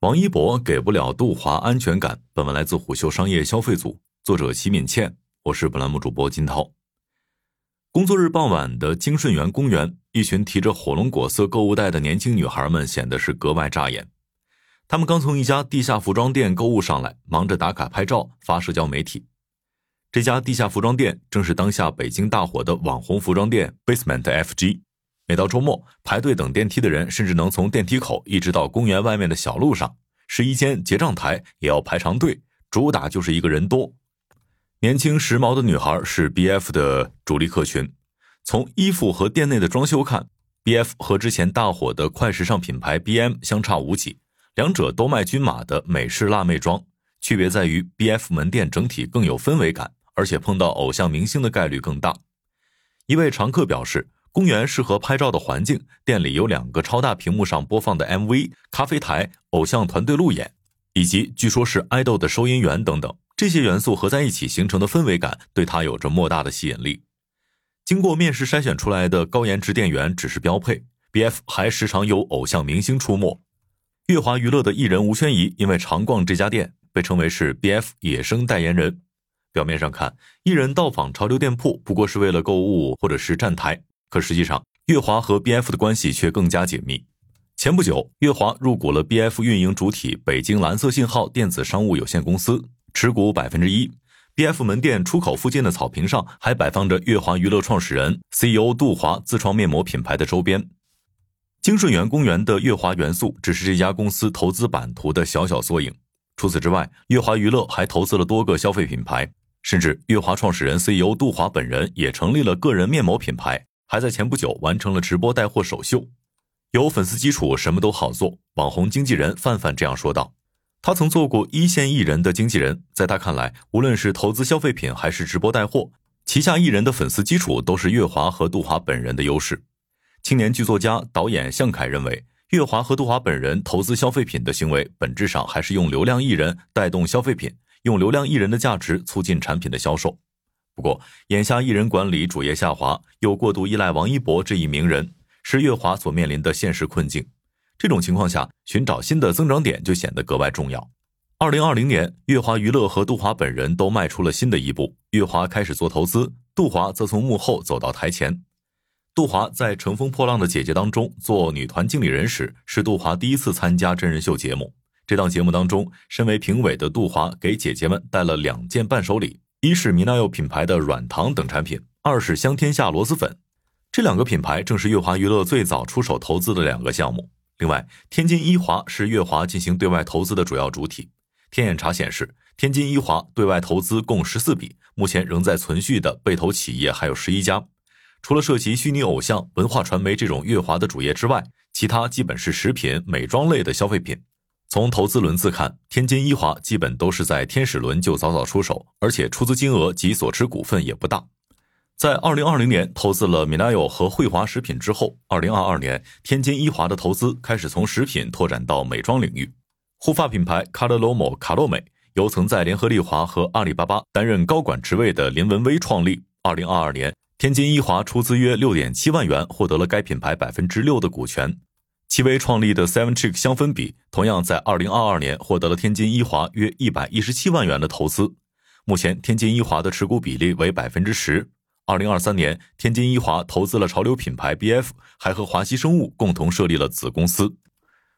王一博给不了杜华安全感。本文来自虎嗅商业消费组，作者齐敏倩，我是本栏目主播金涛。工作日傍晚的金顺园公园，一群提着火龙果色购物袋的年轻女孩们显得是格外扎眼。她们刚从一家地下服装店购物上来，忙着打卡拍照发社交媒体。这家地下服装店正是当下北京大火的网红服装店 Basement FG。每到周末，排队等电梯的人甚至能从电梯口一直到公园外面的小路上，试衣间结账台也要排长队，主打就是一个人多。年轻时髦的女孩是 BF 的主力客群。从衣服和店内的装修看，BF 和之前大火的快时尚品牌 BM 相差无几，两者都卖均码的美式辣妹装，区别在于 BF 门店整体更有氛围感，而且碰到偶像明星的概率更大。一位常客表示。公园适合拍照的环境，店里有两个超大屏幕上播放的 MV，咖啡台、偶像团队路演，以及据说是爱豆的收银员等等，这些元素合在一起形成的氛围感，对他有着莫大的吸引力。经过面试筛选出来的高颜值店员只是标配，BF 还时常有偶像明星出没。乐华娱乐的艺人吴宣仪因为常逛这家店，被称为是 BF 野生代言人。表面上看，艺人到访潮流店铺不过是为了购物或者是站台。可实际上，乐华和 BF 的关系却更加紧密。前不久，乐华入股了 BF 运营主体北京蓝色信号电子商务有限公司，持股百分之一。BF 门店出口附近的草坪上还摆放着乐华娱乐创始人 CEO 杜华自创面膜品牌的周边。京顺园公园的乐华元素只是这家公司投资版图的小小缩影。除此之外，乐华娱乐还投资了多个消费品牌，甚至乐华创始人 CEO 杜华本人也成立了个人面膜品牌。还在前不久完成了直播带货首秀，有粉丝基础什么都好做。网红经纪人范范这样说道：“他曾做过一线艺人的经纪人，在他看来，无论是投资消费品还是直播带货，旗下艺人的粉丝基础都是月华和杜华本人的优势。”青年剧作家、导演向凯认为，月华和杜华本人投资消费品的行为，本质上还是用流量艺人带动消费品，用流量艺人的价值促进产品的销售。不过，眼下艺人管理主业下滑，又过度依赖王一博这一名人，是乐华所面临的现实困境。这种情况下，寻找新的增长点就显得格外重要。二零二零年，乐华娱乐和杜华本人都迈出了新的一步，乐华开始做投资，杜华则从幕后走到台前。杜华在《乘风破浪的姐姐》当中做女团经理人时，是杜华第一次参加真人秀节目。这档节目当中，身为评委的杜华给姐姐们带了两件伴手礼。一是米娜柚品牌的软糖等产品，二是香天下螺蛳粉，这两个品牌正是月华娱乐最早出手投资的两个项目。另外，天津一华是月华进行对外投资的主要主体。天眼查显示，天津一华对外投资共十四笔，目前仍在存续的被投企业还有十一家。除了涉及虚拟偶像、文化传媒这种月华的主业之外，其他基本是食品、美妆类的消费品。从投资轮次看，天津一华基本都是在天使轮就早早出手，而且出资金额及所持股份也不大。在二零二零年投资了米奈友和惠华食品之后，二零二二年天津一华的投资开始从食品拓展到美妆领域。护发品牌卡乐罗某卡洛美由曾在联合利华和阿里巴巴担任高管职位的林文威创立。二零二二年，天津一华出资约六点七万元，获得了该品牌百分之六的股权。戚薇创立的 Seven Chick 香氛笔，同样在二零二二年获得了天津一华约一百一十七万元的投资。目前，天津一华的持股比例为百分之十。二零二三年，天津一华投资了潮流品牌 BF，还和华西生物共同设立了子公司。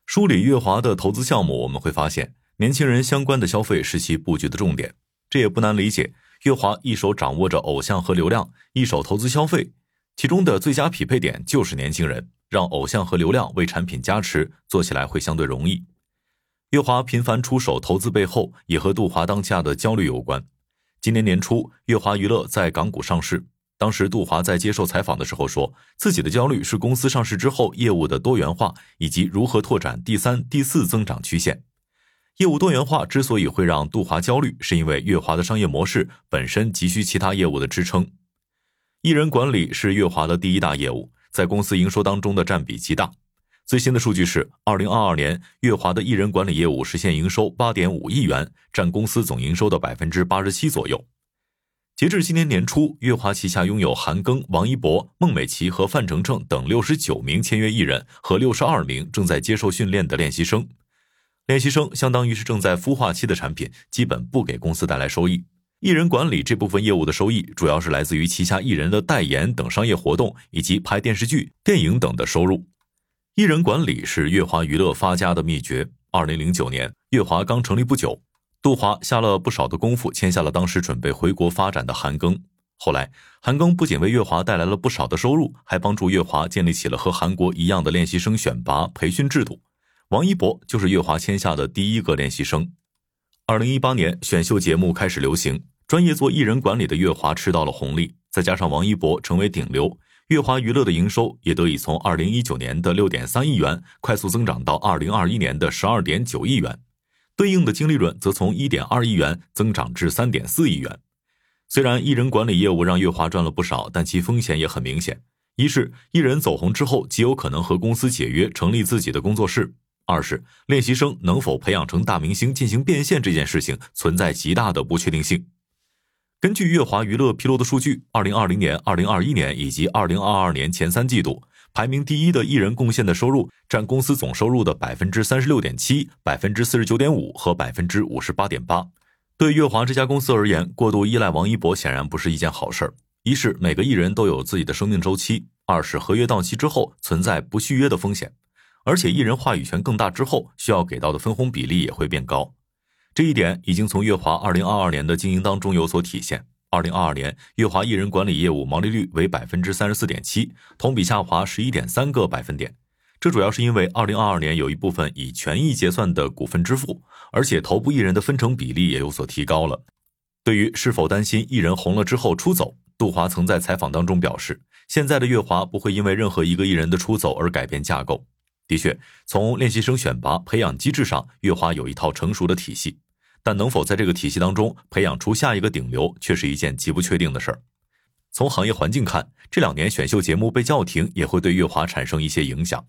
梳理月华的投资项目，我们会发现，年轻人相关的消费是其布局的重点。这也不难理解，月华一手掌握着偶像和流量，一手投资消费，其中的最佳匹配点就是年轻人。让偶像和流量为产品加持，做起来会相对容易。月华频繁出手投资背后，也和杜华当下的焦虑有关。今年年初，月华娱乐在港股上市，当时杜华在接受采访的时候说，自己的焦虑是公司上市之后业务的多元化，以及如何拓展第三、第四增长曲线。业务多元化之所以会让杜华焦虑，是因为月华的商业模式本身急需其他业务的支撑。艺人管理是月华的第一大业务。在公司营收当中的占比极大。最新的数据是，二零二二年月华的艺人管理业务实现营收八点五亿元，占公司总营收的百分之八十七左右。截至今年年初，月华旗下拥有韩庚、王一博、孟美岐和范丞丞等六十九名签约艺人和六十二名正在接受训练的练习生。练习生相当于是正在孵化期的产品，基本不给公司带来收益。艺人管理这部分业务的收益，主要是来自于旗下艺人的代言等商业活动，以及拍电视剧、电影等的收入。艺人管理是乐华娱乐发家的秘诀。二零零九年，乐华刚成立不久，杜华下了不少的功夫，签下了当时准备回国发展的韩庚。后来，韩庚不仅为乐华带来了不少的收入，还帮助乐华建立起了和韩国一样的练习生选拔培训制度。王一博就是乐华签下的第一个练习生。二零一八年，选秀节目开始流行。专业做艺人管理的乐华吃到了红利，再加上王一博成为顶流，乐华娱乐的营收也得以从二零一九年的六点三亿元快速增长到二零二一年的十二点九亿元，对应的净利润则从一点二亿元增长至三点四亿元。虽然艺人管理业务让乐华赚了不少，但其风险也很明显：一是艺人走红之后极有可能和公司解约，成立自己的工作室；二是练习生能否培养成大明星进行变现这件事情存在极大的不确定性。根据乐华娱乐披露的数据，二零二零年、二零二一年以及二零二二年前三季度，排名第一的艺人贡献的收入占公司总收入的百分之三十六点七、百分之四十九点五和百分之五十八点八。对乐华这家公司而言，过度依赖王一博显然不是一件好事儿。一是每个艺人都有自己的生命周期，二是合约到期之后存在不续约的风险，而且艺人话语权更大之后，需要给到的分红比例也会变高。这一点已经从乐华二零二二年的经营当中有所体现。二零二二年，乐华艺人管理业务毛利率为百分之三十四点七，同比下滑十一点三个百分点。这主要是因为二零二二年有一部分以权益结算的股份支付，而且头部艺人的分成比例也有所提高了。对于是否担心艺人红了之后出走，杜华曾在采访当中表示，现在的乐华不会因为任何一个艺人的出走而改变架构。的确，从练习生选拔培养机制上，乐华有一套成熟的体系，但能否在这个体系当中培养出下一个顶流，却是一件极不确定的事儿。从行业环境看，这两年选秀节目被叫停，也会对乐华产生一些影响。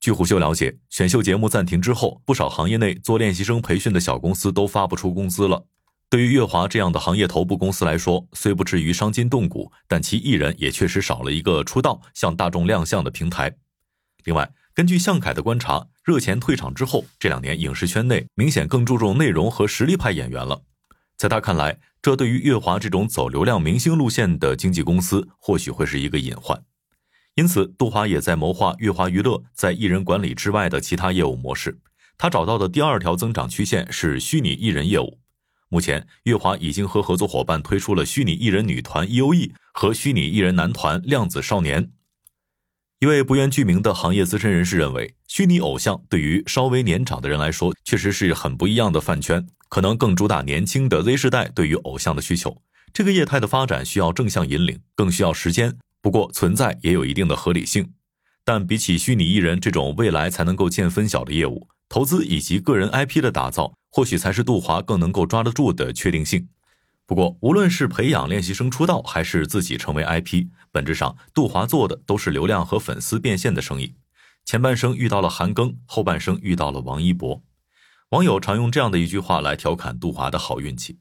据虎嗅了解，选秀节目暂停之后，不少行业内做练习生培训的小公司都发不出工资了。对于乐华这样的行业头部公司来说，虽不至于伤筋动骨，但其艺人也确实少了一个出道向大众亮相的平台。另外，根据向凯的观察，热钱退场之后，这两年影视圈内明显更注重内容和实力派演员了。在他看来，这对于乐华这种走流量明星路线的经纪公司，或许会是一个隐患。因此，杜华也在谋划乐华娱乐在艺人管理之外的其他业务模式。他找到的第二条增长曲线是虚拟艺人业务。目前，乐华已经和合作伙伴推出了虚拟艺人女团 E.O.E 和虚拟艺人男团量子少年。一位不愿具名的行业资深人士认为，虚拟偶像对于稍微年长的人来说，确实是很不一样的饭圈，可能更主打年轻的 Z 世代对于偶像的需求。这个业态的发展需要正向引领，更需要时间。不过存在也有一定的合理性。但比起虚拟艺人这种未来才能够见分晓的业务，投资以及个人 IP 的打造，或许才是杜华更能够抓得住的确定性。不过，无论是培养练习生出道，还是自己成为 IP，本质上杜华做的都是流量和粉丝变现的生意。前半生遇到了韩庚，后半生遇到了王一博。网友常用这样的一句话来调侃杜华的好运气。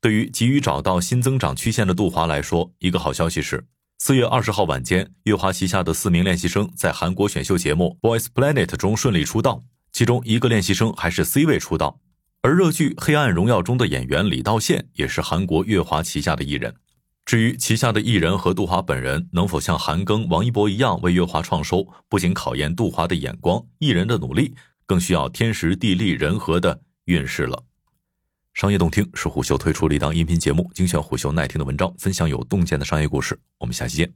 对于急于找到新增长曲线的杜华来说，一个好消息是，四月二十号晚间，乐华旗下的四名练习生在韩国选秀节目《Boys Planet》中顺利出道，其中一个练习生还是 C 位出道。而热剧《黑暗荣耀》中的演员李道宪也是韩国乐华旗下的艺人。至于旗下的艺人和杜华本人能否像韩庚、王一博一样为乐华创收，不仅考验杜华的眼光、艺人的努力，更需要天时地利人和的运势了。商业洞听是虎嗅推出的一档音频节目，精选虎嗅耐听的文章，分享有洞见的商业故事。我们下期见。